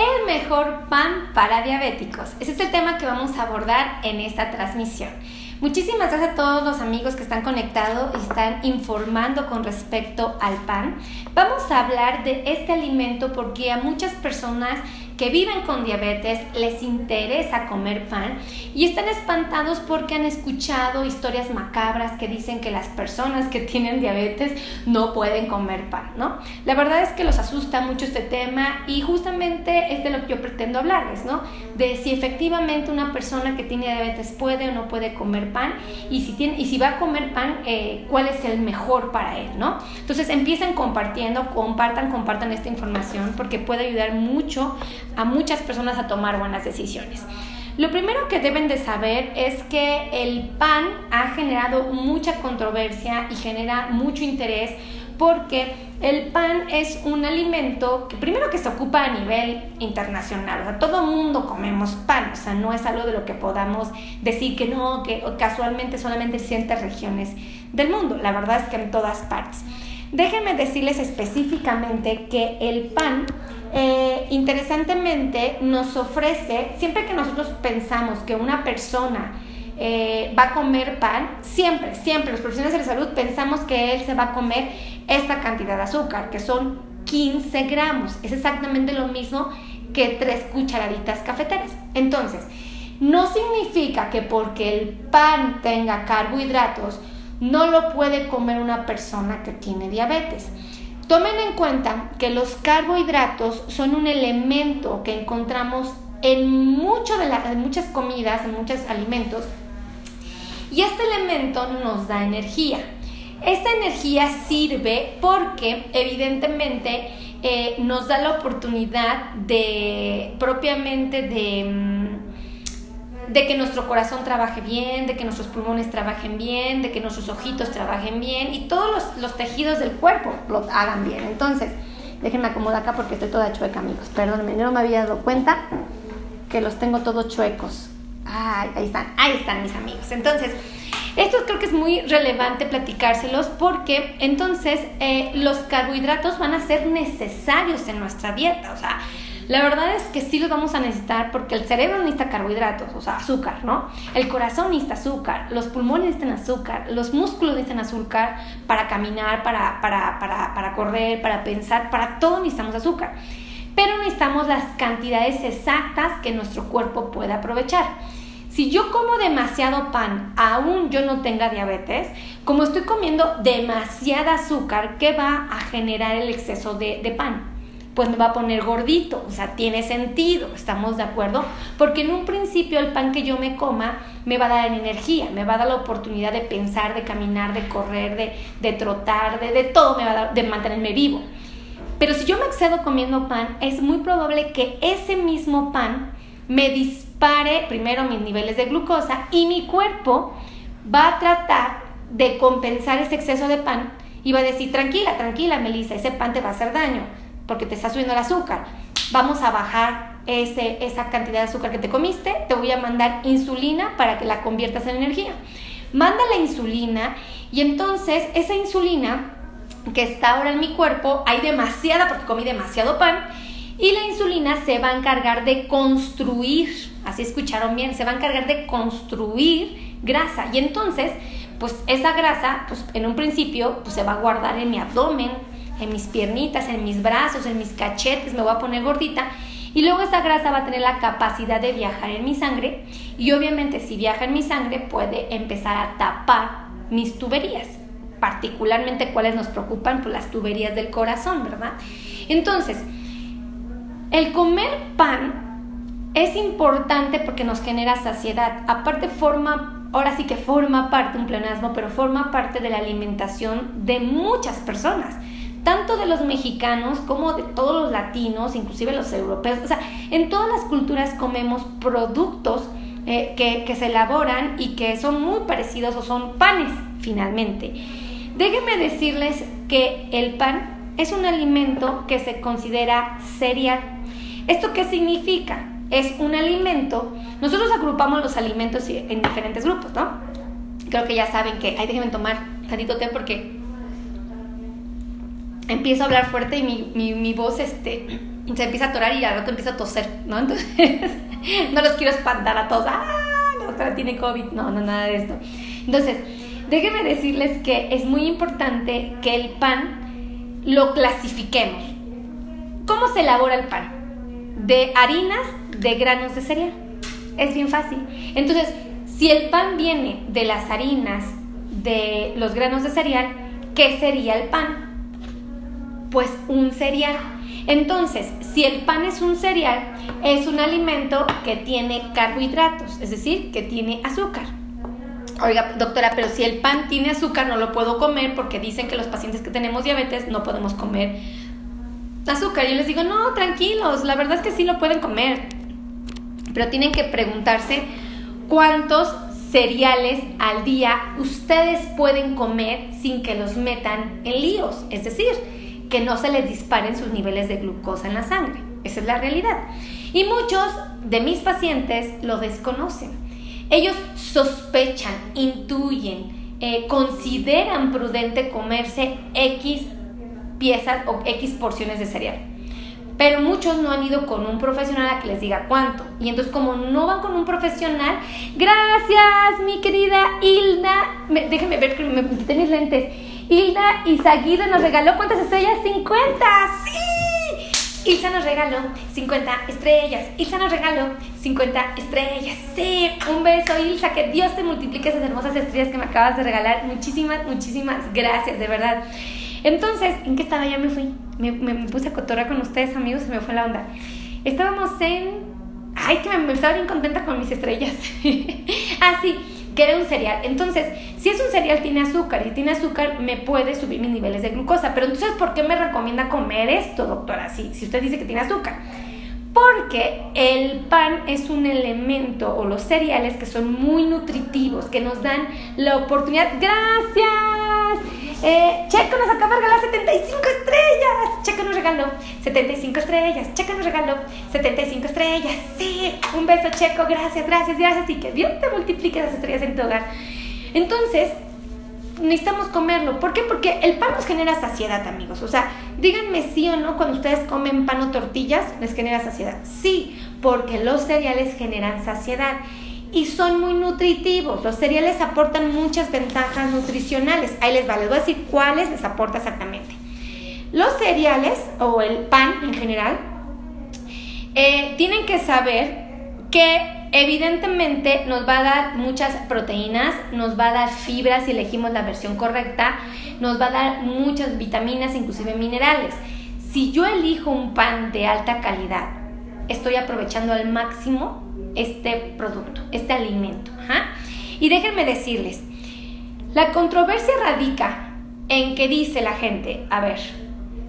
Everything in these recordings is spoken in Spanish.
el mejor pan para diabéticos. Ese es el tema que vamos a abordar en esta transmisión. Muchísimas gracias a todos los amigos que están conectados y están informando con respecto al pan. Vamos a hablar de este alimento porque a muchas personas que viven con diabetes les interesa comer pan y están espantados porque han escuchado historias macabras que dicen que las personas que tienen diabetes no pueden comer pan, ¿no? La verdad es que los asusta mucho este tema y justamente es de lo que yo pretendo hablarles, ¿no? De si efectivamente una persona que tiene diabetes puede o no puede comer pan y si, tiene, y si va a comer pan, eh, cuál es el mejor para él, ¿no? Entonces empiecen compartiendo, compartan, compartan esta información porque puede ayudar mucho a muchas personas a tomar buenas decisiones. Lo primero que deben de saber es que el pan ha generado mucha controversia y genera mucho interés porque el pan es un alimento que primero que se ocupa a nivel internacional, o sea, todo mundo comemos pan, o sea, no es algo de lo que podamos decir que no, que casualmente solamente en ciertas regiones del mundo, la verdad es que en todas partes. Déjenme decirles específicamente que el pan eh, interesantemente nos ofrece, siempre que nosotros pensamos que una persona eh, va a comer pan, siempre, siempre los profesionales de la salud pensamos que él se va a comer esta cantidad de azúcar, que son 15 gramos. Es exactamente lo mismo que tres cucharaditas cafeteras. Entonces, no significa que porque el pan tenga carbohidratos, no lo puede comer una persona que tiene diabetes. Tomen en cuenta que los carbohidratos son un elemento que encontramos en, de muchas comidas, en muchos alimentos, y este elemento nos da energía. Esta energía sirve porque evidentemente eh, nos da la oportunidad de propiamente de mm, de que nuestro corazón trabaje bien, de que nuestros pulmones trabajen bien, de que nuestros ojitos trabajen bien y todos los, tejidos del cuerpo lo hagan bien. Entonces, déjenme acomodar acá porque estoy toda chueca, amigos. Perdónenme, no me había dado cuenta que los tengo todos chuecos. Ay, ahí están, ahí están mis amigos. Entonces, esto creo que es muy relevante platicárselos porque entonces eh, los carbohidratos van a ser necesarios en nuestra dieta. O sea, la verdad es que sí los vamos a necesitar porque el cerebro necesita carbohidratos, o sea, azúcar, ¿no? El corazón necesita azúcar, los pulmones necesitan azúcar, los músculos necesitan azúcar para caminar, para, para, para, para correr, para pensar, para todo necesitamos azúcar. Pero necesitamos las cantidades exactas que nuestro cuerpo pueda aprovechar. Si yo como demasiado pan, aún yo no tenga diabetes, como estoy comiendo demasiada azúcar, ¿qué va a generar el exceso de, de pan? Pues me va a poner gordito, o sea, tiene sentido, ¿estamos de acuerdo? Porque en un principio el pan que yo me coma me va a dar energía, me va a dar la oportunidad de pensar, de caminar, de correr, de, de trotar, de, de todo, me va a dar, de mantenerme vivo. Pero si yo me excedo comiendo pan, es muy probable que ese mismo pan me dispare primero mis niveles de glucosa y mi cuerpo va a tratar de compensar ese exceso de pan y va a decir, tranquila, tranquila, Melissa, ese pan te va a hacer daño porque te está subiendo el azúcar. Vamos a bajar ese, esa cantidad de azúcar que te comiste, te voy a mandar insulina para que la conviertas en energía. Manda la insulina y entonces esa insulina que está ahora en mi cuerpo, hay demasiada porque comí demasiado pan, y la insulina se va a encargar de construir, así escucharon bien, se va a encargar de construir grasa. Y entonces, pues esa grasa, pues en un principio, pues se va a guardar en mi abdomen, en mis piernitas, en mis brazos, en mis cachetes, me voy a poner gordita. Y luego esa grasa va a tener la capacidad de viajar en mi sangre y obviamente si viaja en mi sangre puede empezar a tapar mis tuberías, particularmente cuáles nos preocupan, pues las tuberías del corazón, ¿verdad? Entonces, el comer pan es importante porque nos genera saciedad. Aparte forma, ahora sí que forma parte un pleonasmo, pero forma parte de la alimentación de muchas personas tanto de los mexicanos como de todos los latinos, inclusive los europeos. O sea, en todas las culturas comemos productos eh, que, se elaboran y que son muy parecidos o son panes finalmente. Déjenme decirles que el pan es un alimento que se considera cereal. ¿Esto qué significa? Es un alimento, nosotros agrupamos los alimentos en diferentes grupos, ¿no? Creo que ya saben que, ahí déjenme tomar tantito té porque empiezo a hablar fuerte y mi, mi, voz este, se empieza a atorar y al rato empiezo a toser, ¿no? Entonces, no los quiero espantar a todos. ¡Ah! La doctora tiene COVID. No, no, nada de esto. Entonces, déjenme decirles que es muy importante que el pan lo clasifiquemos. ¿Cómo se elabora el pan? De harinas, de granos de cereal. Es bien fácil. Entonces, si el pan viene de las harinas, de los granos de cereal, ¿qué sería el pan? Pues un cereal. Entonces, si el pan es un cereal, es un alimento que tiene carbohidratos, es decir, que tiene azúcar. Oiga, doctora, pero si el pan tiene azúcar no lo puedo comer porque dicen que los pacientes que tenemos diabetes no podemos comer azúcar. Yo les digo, no, tranquilos, la verdad es que sí lo pueden comer. Pero tienen que preguntarse cuántos cereales al día ustedes pueden comer sin que los metan en líos. Es decir, que no se les disparen sus niveles de glucosa en la sangre. Esa es la realidad. Y muchos de mis pacientes lo desconocen. Ellos sospechan, intuyen, eh, consideran prudente comerse X piezas o X porciones de cereal. Pero muchos no han ido con un profesional a que les diga cuánto. Y entonces como no van con un profesional, gracias mi querida Hilda, déjenme ver que me mis lentes. Hilda Izaguirre nos regaló cuántas estrellas? 50. Sí. Ilsa nos regaló 50 estrellas. Ilsa nos regaló 50 estrellas. Sí. Un beso, Ilsa. Que Dios te multiplique esas hermosas estrellas que me acabas de regalar. Muchísimas, muchísimas gracias, de verdad. Entonces, ¿en qué estaba? Ya me fui. Me, puse a cotorrar con ustedes, amigos, y me fue la onda. Estábamos en. Ay, que me, me estaba bien contenta con mis estrellas. ah, sí que un cereal. Entonces, si es un cereal tiene azúcar y tiene azúcar, me puede subir mis niveles de glucosa. Pero entonces, ¿por qué me recomienda comer esto, doctora? Si, si usted dice que tiene azúcar. Porque el pan es un elemento o los cereales que son muy nutritivos, que nos dan la oportunidad. Gracias. Eh, Checo nos acaba de regalar 75 estrellas. Checo nos regaló 75 estrellas. Checo nos regaló 75 estrellas. Sí, un beso, Checo. Gracias, gracias, gracias. Y que Dios te multiplique esas estrellas en tu hogar. Entonces, necesitamos comerlo. ¿Por qué? Porque el pan nos genera saciedad, amigos. O sea, díganme sí o no cuando ustedes comen pan o tortillas, les genera saciedad. Sí, porque los cereales generan saciedad y son muy nutritivos. Los cereales aportan muchas ventajas nutricionales. Ahí les va, les voy a decir cuáles les aporta exactamente. Los cereales o el pan en general eh, tienen que saber que evidentemente nos va a dar muchas proteínas, nos va a dar fibras si elegimos la versión correcta, nos va a dar muchas vitaminas, inclusive minerales. Si yo elijo un pan de alta calidad, estoy aprovechando al máximo este producto, este alimento. Y déjenme decirles, la controversia radica en que dice la gente, a ver,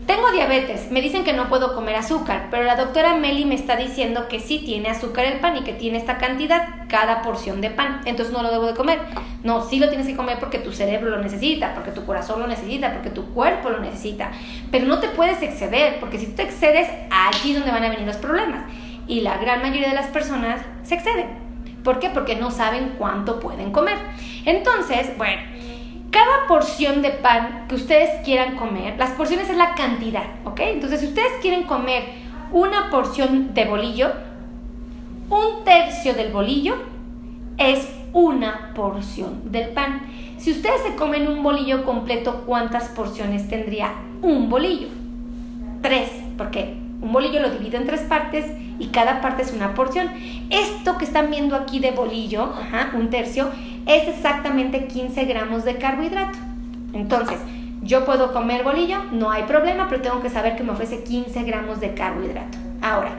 tengo diabetes, me dicen que no puedo comer azúcar, pero la doctora Meli me está diciendo que sí tiene azúcar el pan y que tiene esta cantidad cada porción de pan, entonces no lo debo de comer. No, sí lo tienes que comer porque tu cerebro lo necesita, porque tu corazón lo necesita, porque tu cuerpo lo necesita, pero no te puedes exceder, porque si tú te excedes, allí es donde van a venir los problemas y la gran mayoría de las personas se exceden. ¿Por qué? Porque no saben cuánto pueden comer. Entonces, bueno, cada porción de pan que ustedes quieran comer, las porciones es la cantidad, ¿ok? Entonces, si ustedes quieren comer una porción de bolillo, un tercio del bolillo es una porción del pan. Si ustedes se comen un bolillo completo, ¿cuántas porciones tendría un bolillo? Tres, porque un bolillo lo divido en tres partes y cada parte es una porción. Esto que están viendo aquí de bolillo, un tercio, es exactamente 15 gramos de carbohidrato. Entonces, yo puedo comer bolillo, no hay problema, pero tengo que saber que me ofrece 15 gramos de carbohidrato. Ahora,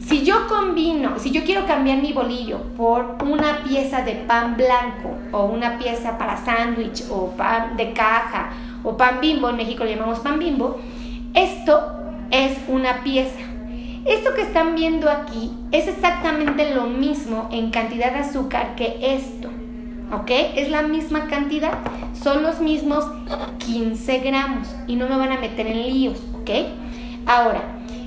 si yo combino, si yo quiero cambiar mi bolillo por una pieza de pan blanco o una pieza para sándwich o pan de caja o pan bimbo, en México lo llamamos pan bimbo, esto es una pieza. Esto que están viendo aquí es exactamente lo mismo en cantidad de azúcar que esto. ¿Ok? Es la misma cantidad. Son los mismos 15 gramos y no me van a meter en líos. ¿Ok? Ahora,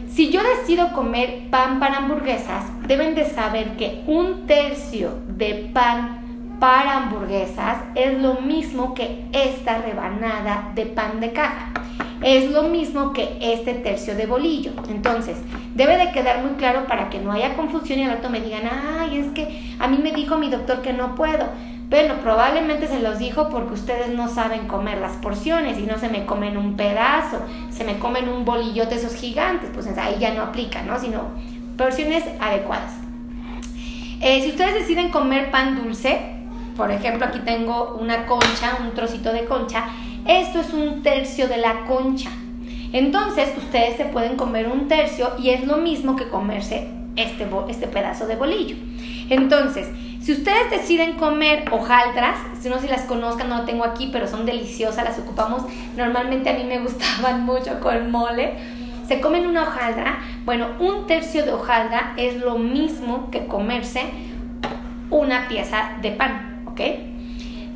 si yo decido comer pan para hamburguesas, deben de saber que un tercio de pan para hamburguesas es lo mismo que esta rebanada de pan de caja. es lo mismo que este tercio de bolillo. Entonces, debe de quedar muy claro para que no haya confusión y al rato me digan, ay, es que a mí me dijo mi doctor que no puedo. Bueno, probablemente se los dijo porque ustedes no saben comer las porciones y no se me comen un pedazo, se me comen un bolillote esos gigantes, pues ahí ya no aplica, ¿no? Sino porciones adecuadas. Eh, si ustedes deciden comer pan dulce, por ejemplo, aquí tengo una concha, un trocito de concha, esto es un tercio de la concha. Entonces, ustedes se pueden comer un tercio y es lo mismo que comerse este, este pedazo de bolillo. Entonces, si ustedes deciden comer hojaldras, si no si las conozcan, no lo tengo aquí, pero son deliciosas, las ocupamos, normalmente a mí me gustaban mucho con mole, se comen una hojaldra, bueno, un tercio de hojaldra es lo mismo que comerse una pieza de pan, ¿ok?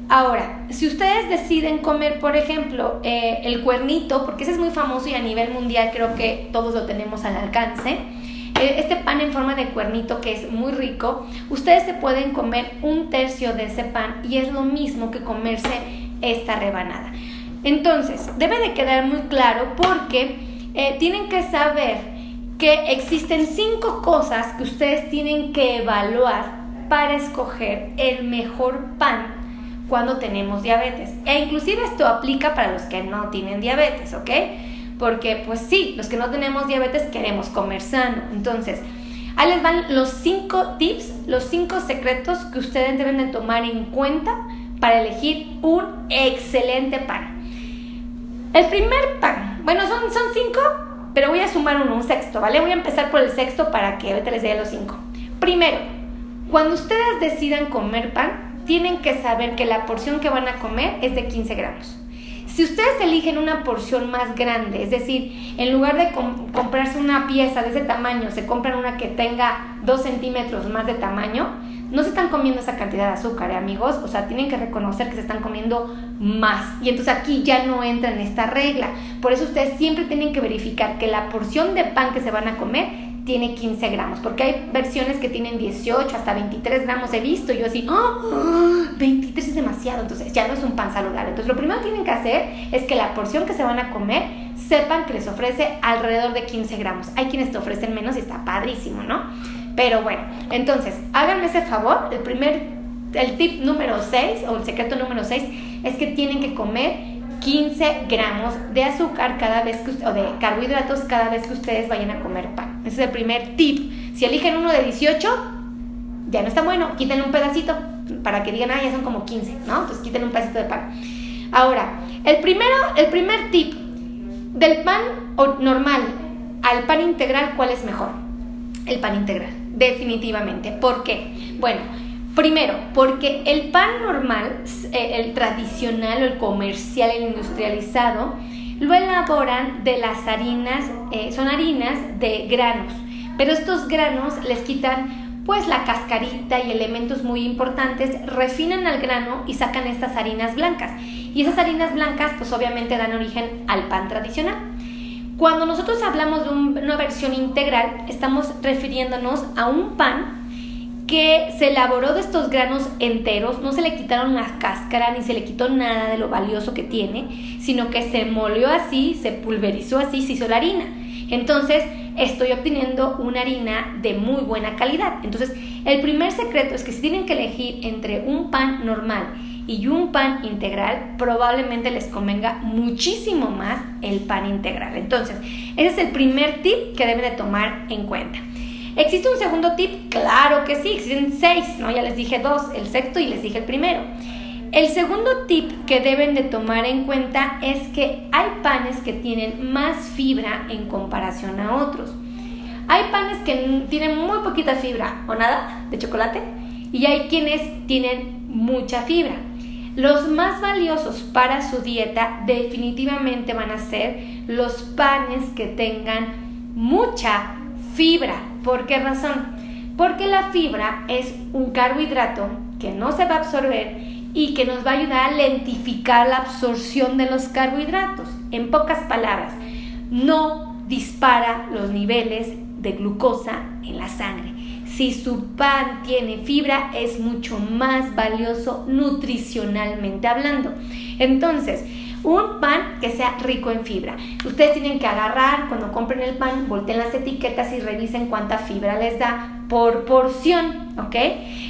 Ahora, si ustedes deciden comer, por ejemplo, eh, el cuernito, porque ese es muy famoso y a nivel mundial creo que todos lo tenemos al alcance, este pan en forma de cuernito que es muy rico, ustedes se pueden comer un tercio de ese pan y es lo mismo que comerse esta rebanada. Entonces, debe de quedar muy claro porque eh, tienen que saber que existen cinco cosas que ustedes tienen que evaluar para escoger el mejor pan cuando tenemos diabetes. E inclusive esto aplica para los que no tienen diabetes, ¿ok? Porque pues sí, los que no tenemos diabetes queremos comer sano. Entonces, ahí les van los cinco tips, los cinco secretos que ustedes deben de tomar en cuenta para elegir un excelente pan. El primer pan, bueno, son, son cinco, pero voy a sumar uno, un sexto, ¿vale? Voy a empezar por el sexto para que ahorita les dé los cinco. Primero, cuando ustedes decidan comer pan, tienen que saber que la porción que van a comer es de 15 gramos. Si ustedes eligen una porción más grande, es decir, en lugar de comprarse una pieza de ese tamaño, se compran una que tenga 2 centímetros más de tamaño, no se están comiendo esa cantidad de azúcar, ¿eh, amigos. O sea, tienen que reconocer que se están comiendo más. Y entonces aquí ya no entra en esta regla. Por eso ustedes siempre tienen que verificar que la porción de pan que se van a comer tiene 15 gramos, porque hay versiones que tienen 18 hasta 23 gramos, he visto, yo así, ¡oh! 23 es demasiado, entonces ya no es un pan saludable. Entonces lo primero que tienen que hacer es que la porción que se van a comer sepan que les ofrece alrededor de 15 gramos. Hay quienes te ofrecen menos y está padrísimo, ¿no? Pero bueno, entonces háganme ese favor, el primer, el tip número 6 o el secreto número 6 es que tienen que comer 15 gramos de azúcar cada vez que o de carbohidratos cada vez que ustedes vayan a comer pan. Ese es el primer tip. Si eligen uno de 18, ya no está bueno, quiten un pedacito para que digan, ah, ya son como 15, ¿no? Entonces quiten un pedacito de pan. Ahora, el primero, el primer tip del pan normal al pan integral, ¿cuál es mejor? El pan integral, definitivamente. ¿Por qué? Bueno, Primero, porque el pan normal, eh, el tradicional el comercial, el industrializado, lo elaboran de las harinas, eh, son harinas de granos, pero estos granos les quitan pues la cascarita y elementos muy importantes, refinan al grano y sacan estas harinas blancas. Y esas harinas blancas pues obviamente dan origen al pan tradicional. Cuando nosotros hablamos de una versión integral, estamos refiriéndonos a un pan que se elaboró de estos granos enteros, no se le quitaron la cáscara ni se le quitó nada de lo valioso que tiene, sino que se molió así, se pulverizó así, se hizo la harina. Entonces, estoy obteniendo una harina de muy buena calidad. Entonces, el primer secreto es que si tienen que elegir entre un pan normal y un pan integral, probablemente les convenga muchísimo más el pan integral. Entonces, ese es el primer tip que deben de tomar en cuenta. ¿Existe un segundo tip? Claro que sí, existen seis, ¿no? Ya les dije dos, el sexto y les dije el primero. El segundo tip que deben de tomar en cuenta es que hay panes que tienen más fibra en comparación a otros. Hay panes que tienen muy poquita fibra o nada de chocolate y hay quienes tienen mucha fibra. Los más valiosos para su dieta definitivamente van a ser los panes que tengan mucha fibra. ¿Por qué razón? Porque la fibra es un carbohidrato que no se va a absorber y que nos va a ayudar a lentificar la absorción de los carbohidratos. En pocas palabras, no dispara los niveles de glucosa en la sangre. Si su pan tiene fibra, es mucho más valioso nutricionalmente hablando. Entonces, Un pan que sea rico en fibra. Ustedes tienen que agarrar, cuando compren el pan, volteen las etiquetas y revisen cuánta fibra les da por porción, ¿ok?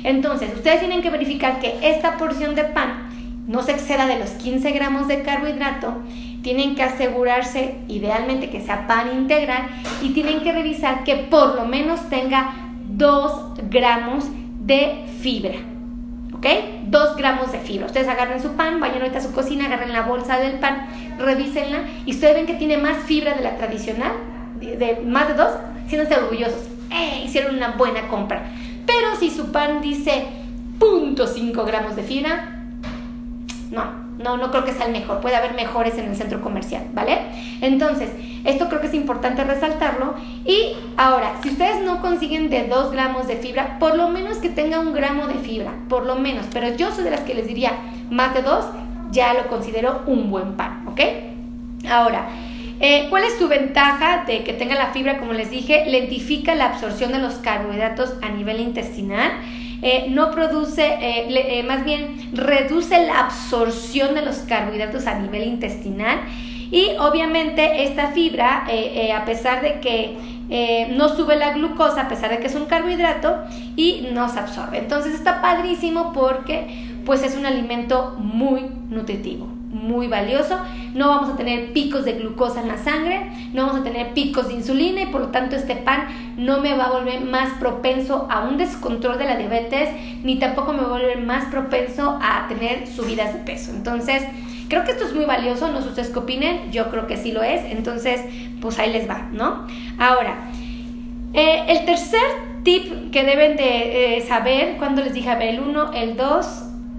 Entonces, ustedes tienen que verificar que esta porción de pan no se exceda de los 15 gramos de carbohidrato, tienen que asegurarse idealmente que sea pan integral y tienen que revisar que por lo menos tenga 2 gramos de fibra. ¿Ok? 2 gramos de fibra. Ustedes agarren su pan, vayan ahorita a su cocina, agarren la bolsa del pan, revísenla y ustedes ven que tiene más fibra de la tradicional, de, más de 2, siéntanse orgullosos. ¡Eh! Hicieron una buena compra. Pero si su pan dice 0.5 gramos de fibra, no, no, no creo que sea el mejor. Puede haber mejores en el centro comercial, ¿vale? Entonces, esto creo que es importante resaltarlo. Y ahora, si ustedes no consiguen de 2 gramos de fibra, por lo menos que tenga un gramo de fibra, por lo menos. Pero yo soy de las que les diría más de 2, ya lo considero un buen pan, ¿ok? Ahora, eh, ¿Cuál es su ventaja de que tenga la fibra? Como les dije, lentifica la absorción de los carbohidratos a nivel intestinal. Eh, no produce, eh, eh, más bien reduce la absorción de los carbohidratos a nivel intestinal y obviamente esta fibra, a pesar de que no sube la glucosa, a pesar de que es un carbohidrato, y no se absorbe. Entonces está padrísimo porque pues es un alimento muy nutritivo muy valioso, no vamos a tener picos de glucosa en la sangre, no vamos a tener picos de insulina y por lo tanto este pan no me va a volver más propenso a un descontrol de la diabetes ni tampoco me va a volver más propenso a tener subidas de peso. Entonces, creo que esto es muy valioso, no sé ustedes qué opinen, yo creo que sí lo es, entonces pues ahí les va, ¿no? Ahora, eh, el tercer tip que deben de eh, saber, cuando les dije, a ver, el 1, el 2,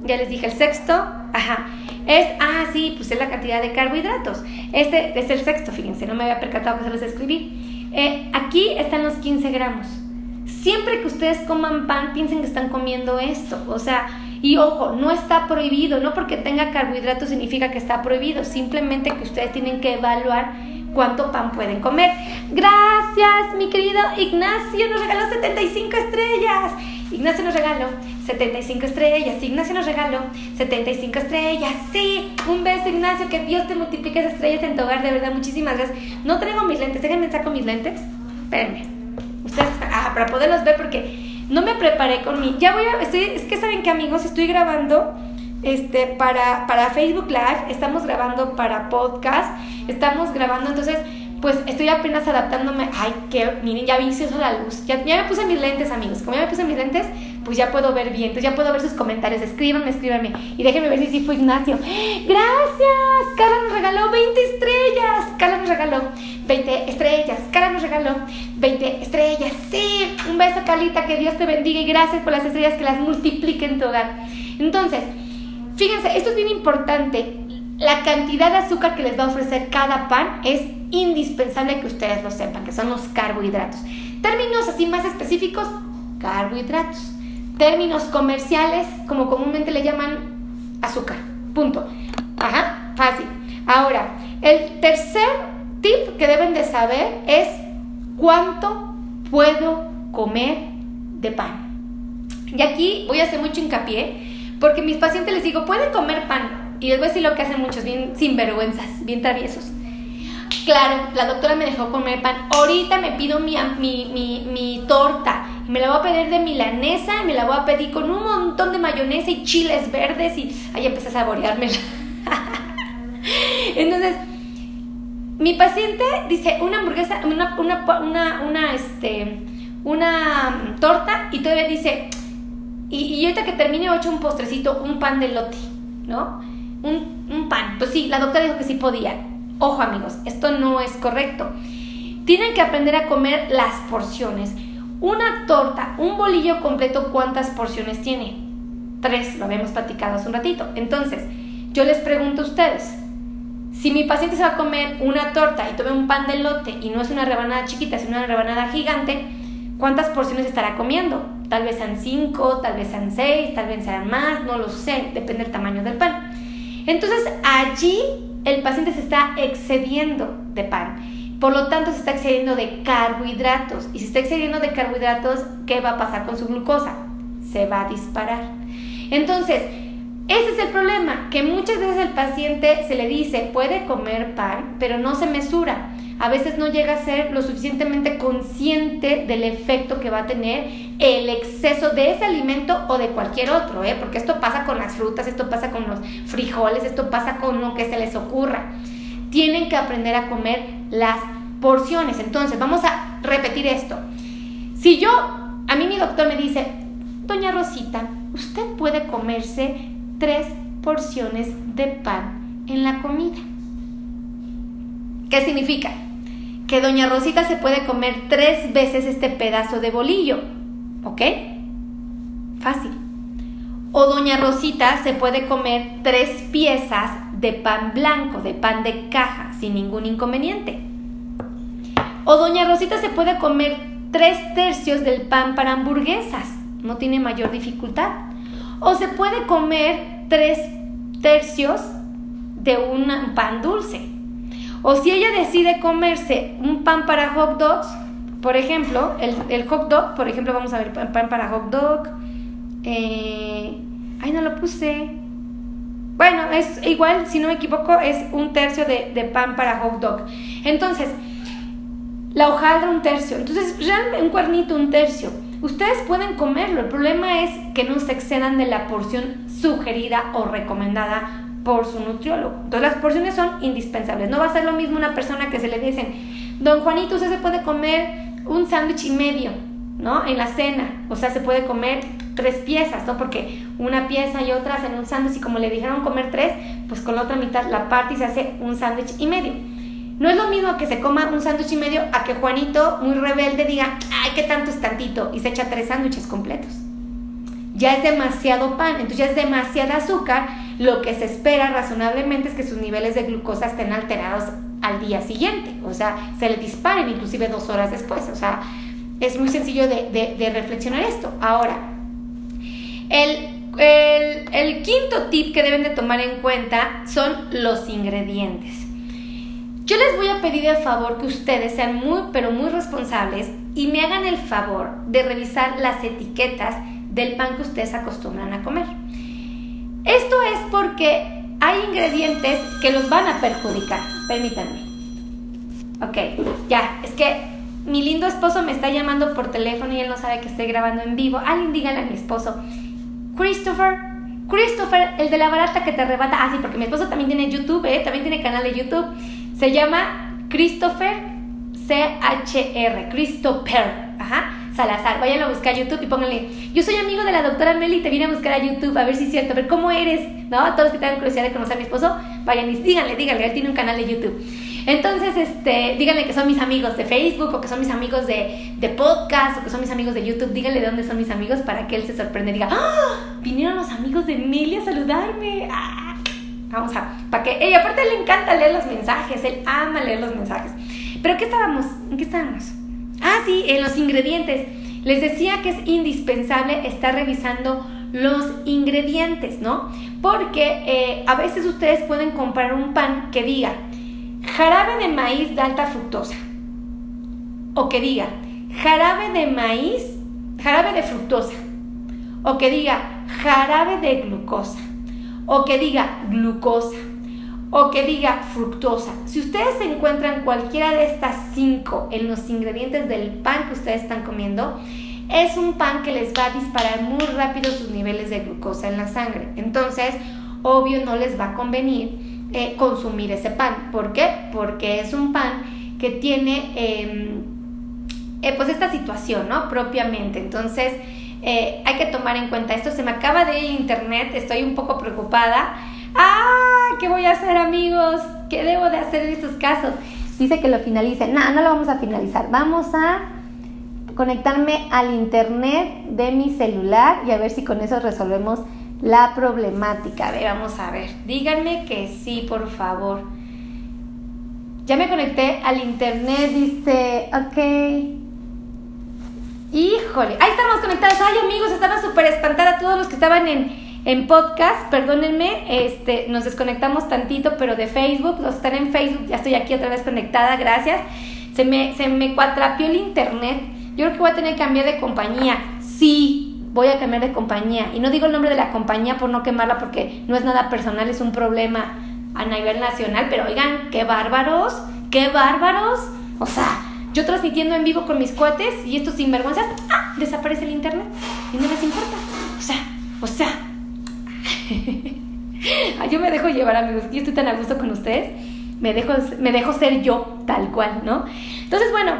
ya les dije el sexto, ajá, es, ah, sí, pues es la cantidad de carbohidratos. Este es el sexto, fíjense, no me había percatado que se los escribí. Eh, aquí están los 15 gramos. Siempre que ustedes coman pan, piensen que están comiendo esto. O sea, y ojo, no está prohibido, no porque tenga carbohidratos significa que está prohibido, simplemente que ustedes tienen que evaluar cuánto pan pueden comer. Gracias, mi querido Ignacio, nos regaló 75 estrellas. Ignacio nos regaló 75 estrellas. Ignacio nos regaló 75 estrellas. Sí, un beso, Ignacio. Que Dios te multiplique esas estrellas en tu hogar. De verdad, muchísimas gracias. No traigo mis lentes. Déjenme saco mis lentes. Espérenme. Ustedes, ah, para poderlos ver, porque no me preparé con mi. Ya voy a. Es que saben que, amigos, estoy grabando este, para, para Facebook Live. Estamos grabando para podcast. Estamos grabando, entonces pues estoy apenas adaptándome. Ay, que miren, ya vi eso la luz. Ya, me puse mis lentes, amigos. Como ya me puse mis lentes, pues ya puedo ver bien. Entonces ya puedo ver sus comentarios. Escríbanme, escríbanme. Y déjenme ver si sí fue Ignacio. ¡Gracias! Carla nos regaló 20 estrellas. Carla nos regaló 20 estrellas. Carla nos regaló 20 estrellas. Sí, un beso, Carlita. Que Dios te bendiga y gracias por las estrellas que las multiplique en tu hogar. Entonces, fíjense, esto es bien importante. La cantidad de azúcar que les va a ofrecer cada pan es indispensable que ustedes lo sepan, que son los carbohidratos. Términos así más específicos, carbohidratos. Términos comerciales, como comúnmente le llaman azúcar. Punto. Ajá, fácil. Ahora, el tercer tip que deben de saber es cuánto puedo comer de pan. Y aquí voy a hacer mucho hincapié, porque mis pacientes les digo, pueden comer pan, y les voy a decir lo que hacen muchos, bien sinvergüenzas, bien traviesos. Claro, la doctora me dejó comer pan. Ahorita me pido mi, mi, mi, torta. Me la voy a pedir de milanesa y me la voy a pedir con un montón de mayonesa y chiles verdes y ahí empecé a saboreármela. Entonces, mi paciente dice una hamburguesa, una, una, una, este, una torta y todavía dice, y, y ahorita que termine, hecho un postrecito, un pan de lote, ¿no? Un, pan. Pues sí, la doctora dijo que sí podía. Ojo amigos, esto no es correcto. Tienen que aprender a comer las porciones. Una torta, un bolillo completo, ¿cuántas porciones tiene? Tres, lo habíamos platicado hace un ratito. Entonces, yo les pregunto a ustedes, si mi paciente se va a comer una torta y tome un pan de lote y no es una rebanada chiquita, es una rebanada gigante, ¿cuántas porciones estará comiendo? Tal vez sean cinco, tal vez sean seis, tal vez sean más, no lo sé, depende del tamaño del pan. Entonces allí el paciente se está excediendo de pan. Por lo tanto, se está excediendo de carbohidratos. Y si está excediendo de carbohidratos, ¿qué va a pasar con su glucosa? Se va a disparar. Entonces, Ese es el problema, que muchas veces el paciente se le dice, puede comer pan, pero no se mesura. A veces no llega a ser lo suficientemente consciente del efecto que va a tener el exceso de ese alimento o de cualquier otro, ¿eh? porque esto pasa con las frutas, esto pasa con los frijoles, esto pasa con lo que se les ocurra. Tienen que aprender a comer las porciones. Entonces, vamos a repetir esto. Si yo, a mí mi doctor me dice, doña Rosita, usted puede comerse tres porciones de pan en la comida. ¿Qué significa? Que doña Rosita se puede comer tres veces este pedazo de bolillo. ¿Ok? Fácil. O doña Rosita se puede comer tres piezas de pan blanco, de pan de caja, sin ningún inconveniente. O doña Rosita se puede comer tres tercios del pan para hamburguesas. No tiene mayor dificultad. O se puede comer tres tercios de un pan dulce. O si ella decide comerse un pan para hot dogs, por ejemplo, el, hot dog, por ejemplo, vamos a ver pan para hot dog. Eh, ay, no lo puse. Bueno, es igual, si no me equivoco, es un tercio de, de pan para hot dog. Entonces, la hojaldra un tercio. Entonces, realmente un cuernito un tercio. Ustedes pueden comerlo, el problema es que no se excedan de la porción sugerida o recomendada por su nutriólogo. Entonces las porciones son indispensables. No va a ser lo mismo una persona que se le dicen, don Juanito, usted se puede comer un sándwich y medio, ¿no? En la cena. O sea, se puede comer tres piezas, ¿no? Porque una pieza y otra hacen un sándwich y como le dijeron comer tres, pues con la otra mitad la parte y se hace un sándwich y medio. No es lo mismo que se coma un sándwich y medio a que Juanito, muy rebelde, diga, ay, qué tanto es tantito, y se echa tres sándwiches completos. Ya es demasiado pan, entonces ya es demasiada azúcar. Lo que se espera razonablemente es que sus niveles de glucosa estén alterados al día siguiente, o sea, se le disparen inclusive dos horas después. O sea, es muy sencillo de, reflexionar esto. Ahora, el, el quinto tip que deben de tomar en cuenta son los ingredientes. Yo les voy a pedir el favor que ustedes sean muy, pero muy responsables y me hagan el favor de revisar las etiquetas del pan que ustedes acostumbran a comer. Esto es porque hay ingredientes que los van a perjudicar. Permítanme. Ok, ya, es que mi lindo esposo me está llamando por teléfono y él no sabe que estoy grabando en vivo. Alguien dígale a mi esposo, Christopher, Christopher, el de la barata que te arrebata. Ah, sí, porque mi esposo también tiene YouTube, ¿eh? también tiene canal de YouTube. Se llama Christopher C-H-R, Christopher, ajá, Salazar. Vayan a buscar a YouTube y pónganle, yo soy amigo de la doctora Meli te vine a buscar a YouTube a ver si es cierto, a ver cómo eres, ¿no? A todos los que tengan curiosidad de conocer a mi esposo, vayan y díganle, díganle, él tiene un canal de YouTube. Entonces, este, díganle que son mis amigos de Facebook o que son mis amigos de, de podcast o que son mis amigos de YouTube. Díganle de dónde son mis amigos para que él se sorprenda y diga, ¡Ah! Vinieron los amigos de Meli a saludarme. ¡Ah! Vamos a, para que, y aparte le encanta leer los mensajes, él ama leer los mensajes. Pero ¿qué estábamos? ¿En qué estábamos? Ah, sí, en los ingredientes. Les decía que es indispensable estar revisando los ingredientes, ¿no? Porque eh, a veces ustedes pueden comprar un pan que diga jarabe de maíz de alta fructosa. O que diga jarabe de maíz, jarabe de fructosa. O que diga jarabe de glucosa o que diga glucosa o que diga fructosa. Si ustedes encuentran cualquiera de estas cinco en los ingredientes del pan que ustedes están comiendo, es un pan que les va a disparar muy rápido sus niveles de glucosa en la sangre. Entonces, obvio no les va a convenir eh, consumir ese pan. ¿Por qué? Porque es un pan que tiene em, eh, pues esta situación, ¿no? Propiamente. Entonces, eh, hay que tomar en cuenta esto. Se me acaba de internet, estoy un poco preocupada. ¡Ah! ¿Qué voy a hacer, amigos? ¿Qué debo de hacer en estos casos? Dice que lo finalice. No, no lo vamos a finalizar. Vamos a conectarme al internet de mi celular y a ver si con eso resolvemos la problemática. A ver, vamos a ver. Díganme que sí, por favor. Ya me conecté al internet, dice, ok. Híjole, ahí estamos conectados. Ay, amigos, estaba súper espantada todos los que estaban en, en podcast. Perdónenme, este, nos desconectamos tantito, pero de Facebook. Los están en Facebook, ya estoy aquí otra vez conectada, gracias. Se me, se me cuatrapió el internet. Yo creo que voy a tener que cambiar de compañía. Sí, voy a cambiar de compañía. Y no digo el nombre de la compañía por no quemarla porque no es nada personal, es un problema a nivel nacional, pero oigan, qué bárbaros, qué bárbaros. O sea, yo transmitiendo en vivo con mis cuates y estos sinvergüenzas, ¡ah! desaparece el internet y no les importa. O sea, o sea. yo me dejo llevar, amigos, yo estoy tan a gusto con ustedes. Me dejo, me dejo ser yo, tal cual, ¿no? Entonces, bueno,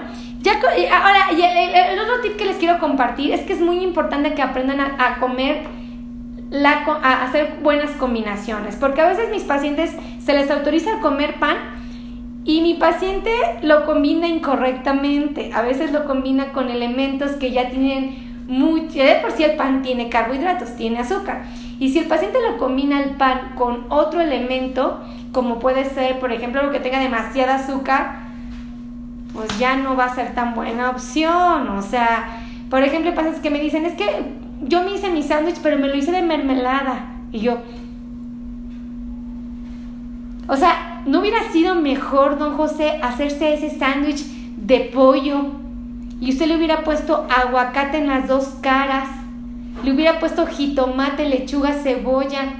ya, ahora, y el, otro tip que les quiero compartir es que es muy importante que aprendan a, comer, la, a hacer buenas combinaciones, porque a veces mis pacientes se les autoriza comer pan y mi paciente lo combina incorrectamente, a veces lo combina con elementos que ya tienen mucho, de por sí el pan tiene carbohidratos, tiene azúcar. Y si el paciente lo combina el pan con otro elemento, como puede ser, por ejemplo, algo que tenga demasiada azúcar, pues ya no va a ser tan buena opción. O sea, por ejemplo, hay pacientes que me dicen, es que yo me hice mi sándwich, pero me lo hice de mermelada. Y yo, o sea, ¿no hubiera sido mejor, don José, hacerse ese sándwich de pollo y usted le hubiera puesto aguacate en las dos caras? Le hubiera puesto jitomate, lechuga, cebolla,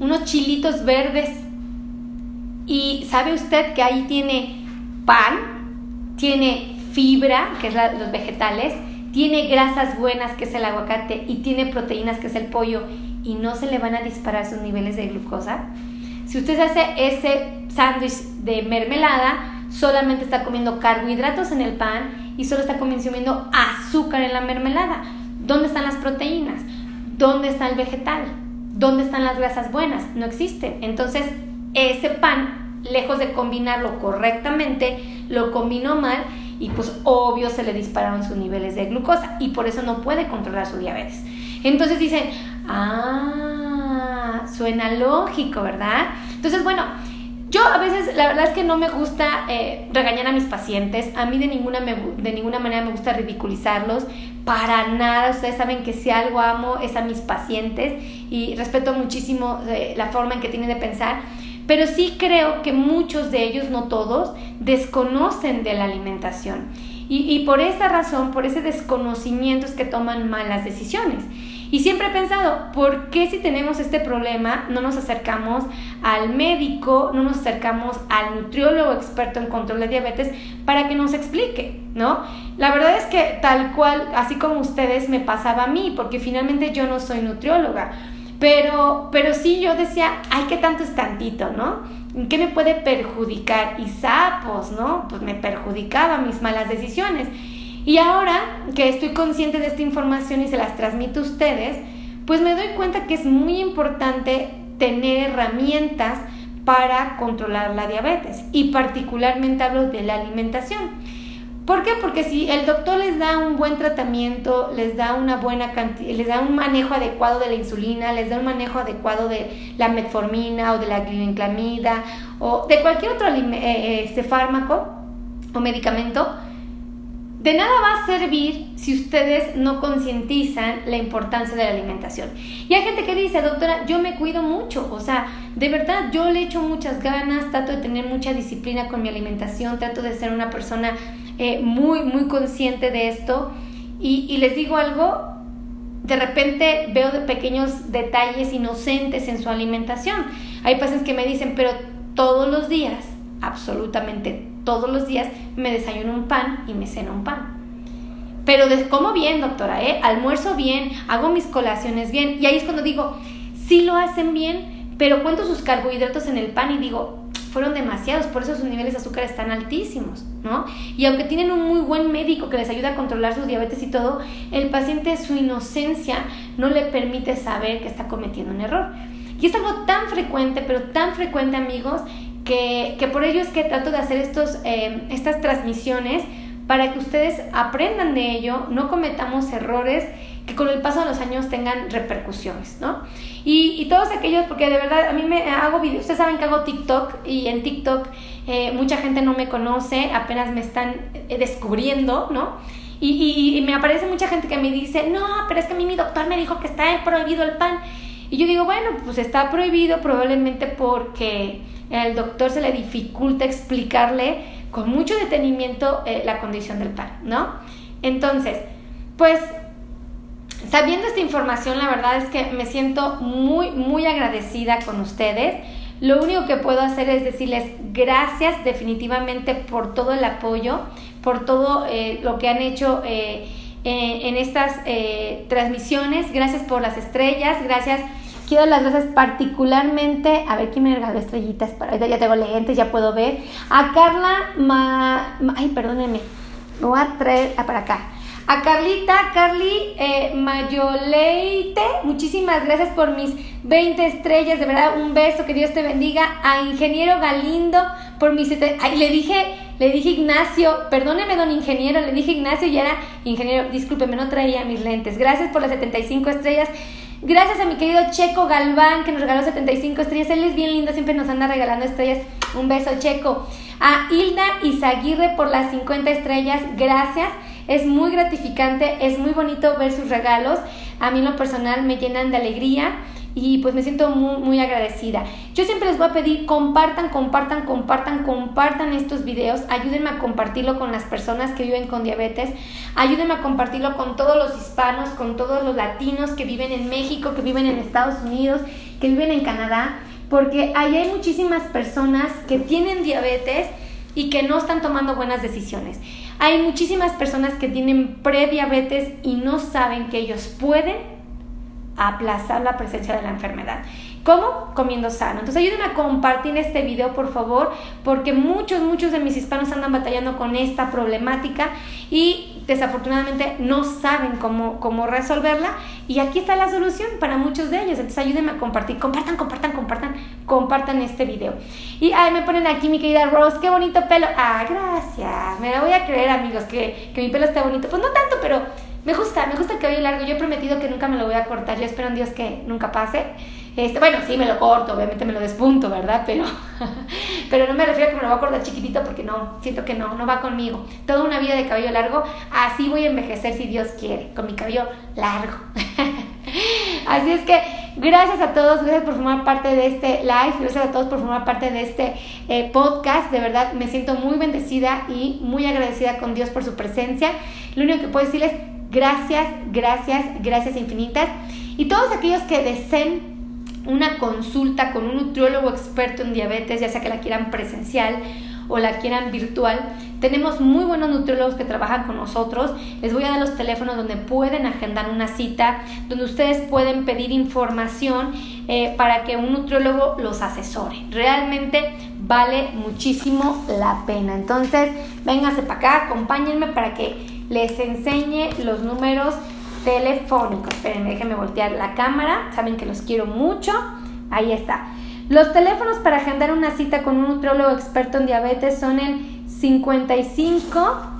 unos chilitos verdes. Y sabe usted que ahí tiene pan, tiene fibra, que es los vegetales, tiene grasas buenas, que es el aguacate, y tiene proteínas, que es el pollo, y no se le van a disparar sus niveles de glucosa. Si usted hace ese sándwich de mermelada, solamente está comiendo carbohidratos en el pan y solo está consumiendo azúcar en la mermelada. ¿Dónde están las proteínas? ¿Dónde está el vegetal? ¿Dónde están las grasas buenas? No existen. Entonces, ese pan, lejos de combinarlo correctamente, lo combinó mal y pues obvio se le dispararon sus niveles de glucosa y por eso no puede controlar su diabetes. Entonces dicen, ah, suena lógico, ¿verdad? Entonces, bueno, yo a veces la verdad es que no me gusta eh, regañar a mis pacientes, a mí de ninguna, de ninguna manera me gusta ridiculizarlos, para nada, ustedes saben que si algo amo es a mis pacientes y respeto muchísimo eh, la forma en que tienen de pensar, pero sí creo que muchos de ellos, no todos, desconocen de la alimentación. Y, y por esa razón, por ese desconocimiento es que toman malas decisiones. Y siempre he pensado, ¿por qué si tenemos este problema no nos acercamos al médico, no nos acercamos al nutriólogo experto en control de diabetes para que nos explique, ¿no? La verdad es que tal cual, así como ustedes, me pasaba a mí, porque finalmente yo no soy nutrióloga. Pero, pero sí yo decía, ay, ¿qué tanto es tantito, no? ¿Qué me puede perjudicar? Y sapos, ¿no? Pues me perjudicaba mis malas decisiones. Y ahora que estoy consciente de esta información y se las transmito a ustedes, pues me doy cuenta que es muy importante tener herramientas para controlar la diabetes y particularmente hablo de la alimentación. ¿Por qué? Porque si el doctor les da un buen tratamiento, les da una buena les da un manejo adecuado de la insulina, les da un manejo adecuado de la metformina o de la glibenclamida o de cualquier otro eh, eh, este fármaco o medicamento, de nada va a servir si ustedes no concientizan la importancia de la alimentación. Y hay gente que dice, doctora, yo me cuido mucho, o sea, de verdad yo le echo muchas ganas, trato de tener mucha disciplina con mi alimentación, trato de ser una persona eh, muy, muy consciente de esto. Y, les digo algo, de repente veo de pequeños detalles inocentes en su alimentación. Hay pacientes que me dicen, pero todos los días, absolutamente todos los días me desayuno un pan y me ceno un pan. Pero como bien, doctora, ¿eh? Almuerzo bien, hago mis colaciones bien. Y ahí es cuando digo, sí lo hacen bien, pero cuento sus carbohidratos en el pan y digo, fueron demasiados, por eso sus niveles de azúcar están altísimos, ¿no? Y aunque tienen un muy buen médico que les ayuda a controlar su diabetes y todo, el paciente, su inocencia, no le permite saber que está cometiendo un error. Y es algo tan frecuente, pero tan frecuente, amigos, que, por ello es que trato de hacer estos, eh, estas transmisiones para que ustedes aprendan de ello, no cometamos errores que con el paso de los años tengan repercusiones, ¿no? Y, todos aquellos, porque de verdad a mí me hago videos, ustedes saben que hago TikTok y en TikTok eh, mucha gente no me conoce, apenas me están eh, descubriendo, ¿no? Y, y, me aparece mucha gente que me dice, no, pero es que a mí mi doctor me dijo que está prohibido el pan. Y yo digo, bueno, pues está prohibido probablemente porque el doctor se le dificulta explicarle con mucho detenimiento eh, la condición del pan, ¿no? Entonces, pues sabiendo esta información, la verdad es que me siento muy, muy agradecida con ustedes. Lo único que puedo hacer es decirles gracias definitivamente por todo el apoyo, por todo eh, lo que han hecho eh, en estas transmisiones. Gracias por las estrellas, gracias. Quiero las gracias particularmente, a ver quién me regaló estrellitas, para, ya tengo lentes, ya puedo ver. A Carla, ma, ay, perdónenme, me voy a traer para acá. A Carlita, Carly eh, Mayoleite, muchísimas gracias por mis 20 estrellas, de verdad, un beso, que Dios te bendiga. A Ingeniero Galindo, por mis... Ay, le dije, le dije Ignacio, perdóneme don ingeniero, le dije Ignacio y era ingeniero, discúlpeme, no traía mis lentes. Gracias por las 75 estrellas. Gracias a mi querido Checo Galván que nos regaló 75 estrellas. Él es bien lindo, siempre nos anda regalando estrellas. Un beso, Checo. A Hilda Izaguirre por las 50 estrellas. Gracias. Es muy gratificante, es muy bonito ver sus regalos. A mí en lo personal me llenan de alegría y pues me siento muy, muy agradecida. Yo siempre les voy a pedir, compartan, compartan, compartan, compartan estos videos, ayúdenme a compartirlo con las personas que viven con diabetes, ayúdenme a compartirlo con todos los hispanos, con todos los latinos que viven en México, que viven en Estados Unidos, que viven en Canadá, porque ahí hay muchísimas personas que tienen diabetes y que no están tomando buenas decisiones. Hay muchísimas personas que tienen prediabetes y no saben que ellos pueden aplazar la presencia de la enfermedad. ¿Cómo? Comiendo sano. Entonces ayúdenme a compartir este video, por favor, porque muchos, muchos de mis hispanos andan batallando con esta problemática y desafortunadamente no saben cómo, cómo resolverla. Y aquí está la solución para muchos de ellos. Entonces ayúdenme a compartir. Compartan, compartan, compartan, compartan este video. Y me ponen aquí mi querida Rose, qué bonito pelo. Ah, gracias. Me la voy a creer, amigos, que, que mi pelo está bonito. Pues no tanto, pero me gusta, me gusta el cabello largo. Yo he prometido que nunca me lo voy a cortar. Yo espero en Dios que nunca pase. Este, bueno, sí me lo corto, obviamente me lo despunto, ¿verdad? Pero, pero no me refiero a que me lo voy a cortar chiquitito porque no, siento que no, no va conmigo. Toda una vida de cabello largo, así voy a envejecer si Dios quiere, con mi cabello largo. así es que gracias a todos, gracias por formar parte de este live, gracias a todos por formar parte de este eh, podcast. De verdad me siento muy bendecida y muy agradecida con Dios por su presencia. Lo único que puedo decirles Gracias, gracias, gracias infinitas. Y todos aquellos que deseen una consulta con un nutriólogo experto en diabetes, ya sea que la quieran presencial o la quieran virtual, tenemos muy buenos nutriólogos que trabajan con nosotros. Les voy a dar los teléfonos donde pueden agendar una cita, donde ustedes pueden pedir información eh, para que un nutriólogo los asesore. Realmente vale muchísimo la pena. Entonces, vénganse para acá, acompáñenme para que les enseñe los números telefónicos. Esperen, déjenme voltear la cámara. Saben que los quiero mucho. Ahí está. Los teléfonos para agendar una cita con un nutriólogo experto en diabetes son el 55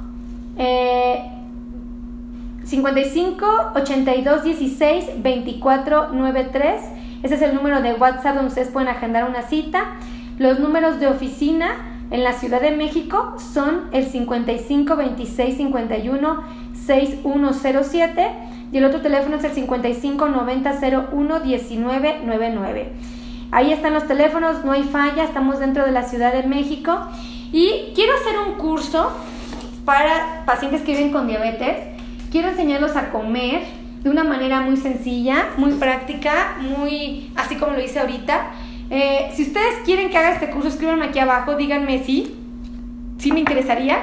55 82 16 24 93. Ese es el número de WhatsApp donde ustedes pueden agendar una cita. Los números de oficina en la Ciudad de México son el 55 26 51 6107 y el otro teléfono es el 55 90 01 19 99. Ahí están los teléfonos, no hay falla, estamos dentro de la Ciudad de México y quiero hacer un curso para pacientes que viven con diabetes. Quiero enseñarlos a comer de una manera muy sencilla, muy práctica, muy así como lo hice ahorita eh, si ustedes quieren que haga este curso, escríbanme aquí abajo, díganme si, si me interesaría.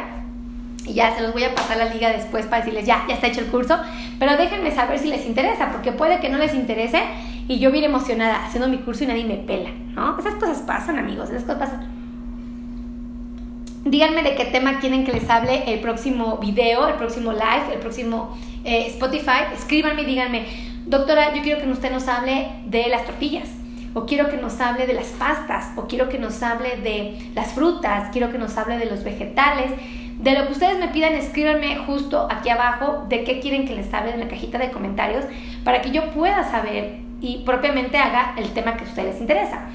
Y ya se los voy a pasar la liga después para decirles, ya, ya está hecho el curso. Pero déjenme saber si les interesa, porque puede que no les interese y yo bien emocionada haciendo mi curso y nadie me pela, ¿no? Esas cosas pasan, amigos, esas cosas pasan. Díganme de qué tema quieren que les hable el próximo video, el próximo live, el próximo eh, Spotify. Escríbanme y díganme, doctora, yo quiero que usted nos hable de las tortillas o quiero que nos hable de las pastas, o quiero que nos hable de las frutas, quiero que nos hable de los vegetales. De lo que ustedes me pidan, escríbanme justo aquí abajo de qué quieren que les hable en la cajita de comentarios para que yo pueda saber y propiamente haga el tema que a ustedes les interesa.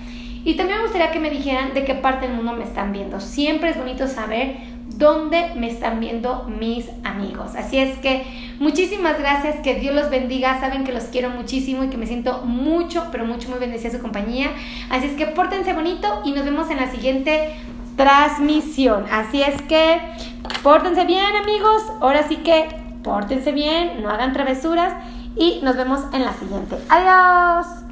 Y también me gustaría que me dijeran de qué parte del mundo me están viendo. Siempre es bonito saber dónde me están viendo mis amigos. Así es que muchísimas gracias, que Dios los bendiga, saben que los quiero muchísimo y que me siento mucho, pero mucho, muy bendecida su compañía. Así es que pórtense bonito y nos vemos en la siguiente transmisión. Así es que pórtense bien amigos, ahora sí que pórtense bien, no hagan travesuras y nos vemos en la siguiente. Adiós.